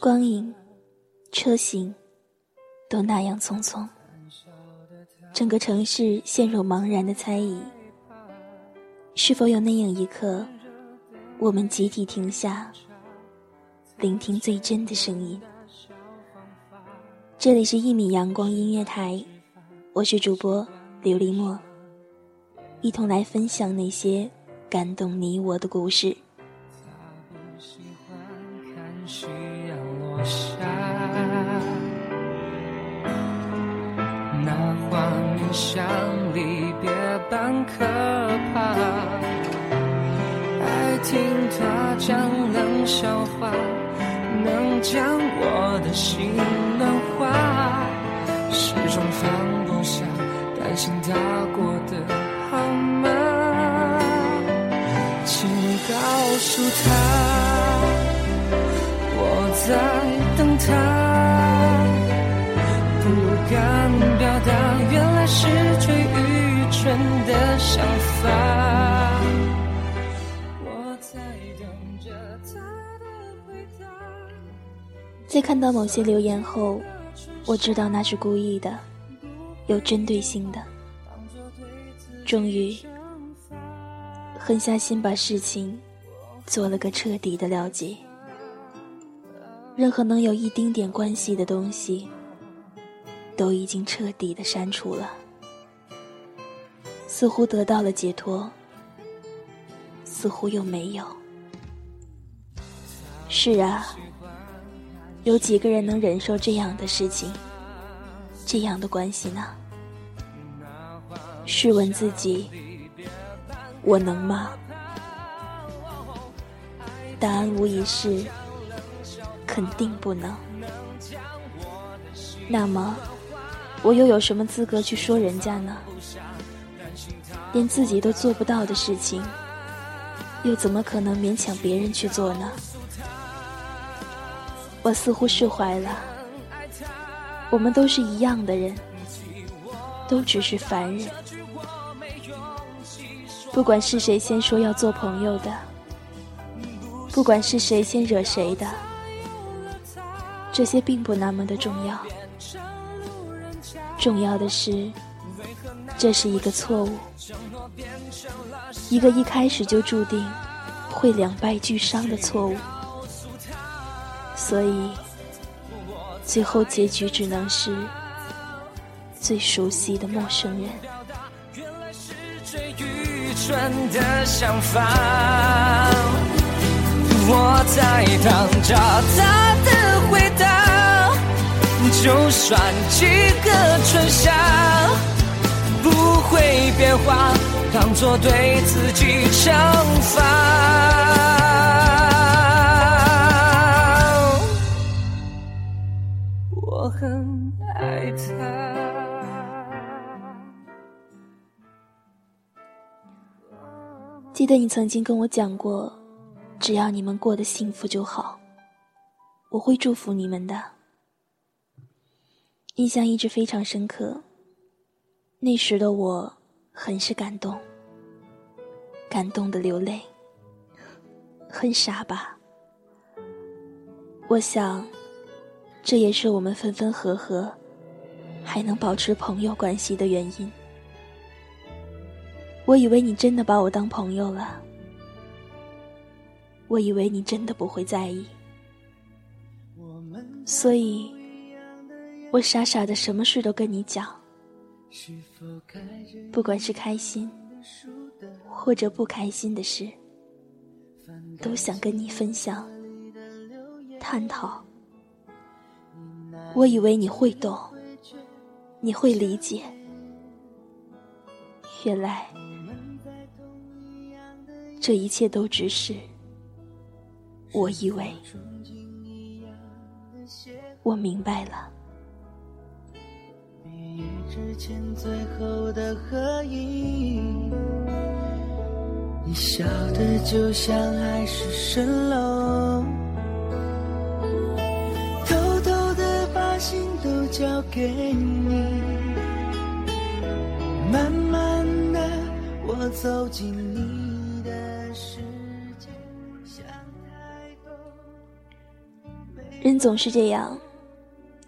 光影、车行，都那样匆匆。整个城市陷入茫然的猜疑。是否有那样一刻，我们集体停下，聆听最真的声音？这里是一米阳光音乐台，我是主播琉璃墨，一同来分享那些感动你我的故事。像离别般可怕，爱听他讲冷笑话，能将我的心暖化，始终放不下，担心他过在等他。不敢表达，原来是最愚蠢的想法。在看到某些留言后，我知道那是故意的，有针对性的。终于，狠下心把事情做了个彻底的了结。任何能有一丁点关系的东西。都已经彻底的删除了，似乎得到了解脱，似乎又没有。是啊，有几个人能忍受这样的事情，这样的关系呢？试问自己，我能吗？答案无疑是，肯定不能。那么。我又有什么资格去说人家呢？连自己都做不到的事情，又怎么可能勉强别人去做呢？我似乎释怀了。我们都是一样的人，都只是凡人。不管是谁先说要做朋友的，不管是谁先惹谁的，这些并不那么的重要。重要的是，这是一个错误，一个一开始就注定会两败俱伤的错误，所以最后结局只能是最熟悉的陌生人。我在等着他的。就算几个春夏不会变化，当作对自己惩罚。我很爱他。记得你曾经跟我讲过，只要你们过得幸福就好，我会祝福你们的。印象一直非常深刻。那时的我，很是感动，感动的流泪。很傻吧？我想，这也是我们分分合合，还能保持朋友关系的原因。我以为你真的把我当朋友了，我以为你真的不会在意，所以，我傻傻的什么事都跟你讲，不管是开心或者不开心的事，都想跟你分享、探讨。我以为你会懂，你会理解，原来这一切都只是。我以为我明白了。之前最后的合影，你笑的就像海市蜃楼，偷偷的把心都交给你，慢慢的我走进你的世界想。人总是这样，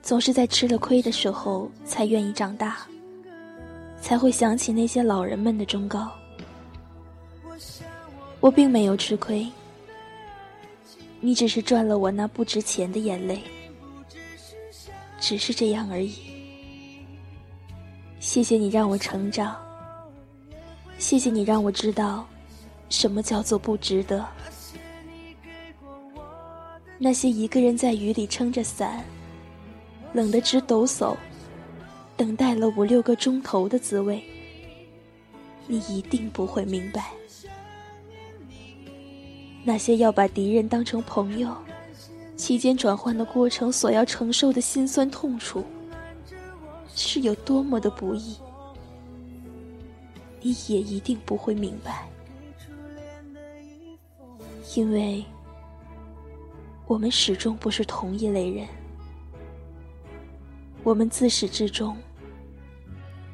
总是在吃了亏的时候才愿意长大，才会想起那些老人们的忠告。我并没有吃亏，你只是赚了我那不值钱的眼泪，只是这样而已。谢谢你让我成长，谢谢你让我知道，什么叫做不值得。那些一个人在雨里撑着伞，冷得直抖擞，等待了五六个钟头的滋味，你一定不会明白。那些要把敌人当成朋友，期间转换的过程所要承受的辛酸痛楚，是有多么的不易，你也一定不会明白，因为。我们始终不是同一类人，我们自始至终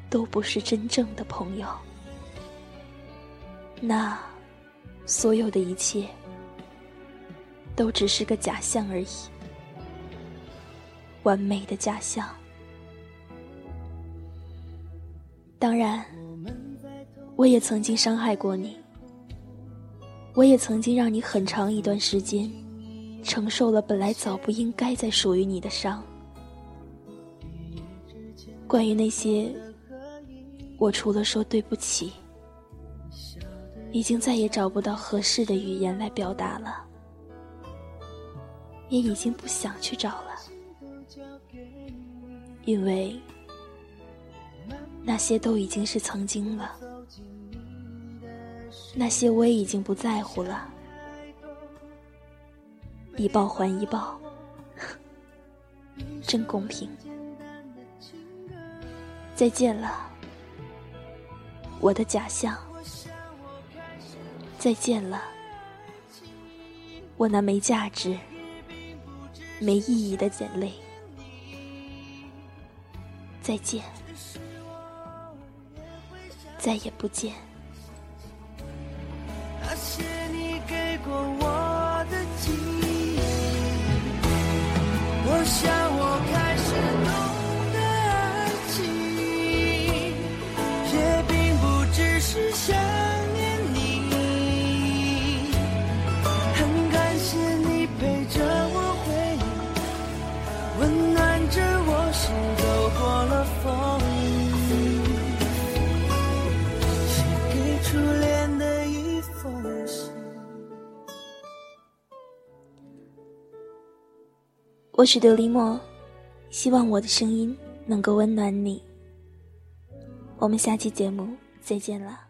都不是真正的朋友。那所有的一切都只是个假象而已，完美的假象。当然，我也曾经伤害过你，我也曾经让你很长一段时间。承受了本来早不应该再属于你的伤。关于那些，我除了说对不起，已经再也找不到合适的语言来表达了，也已经不想去找了，因为那些都已经是曾经了，那些我也已经不在乎了。一报还一报，真公平。再见了，我的假象。再见了，我那没价值、没意义的眼泪。再见，再也不见。那些你给过我的记想，我开我是琉璃墨，希望我的声音能够温暖你。我们下期节目再见了。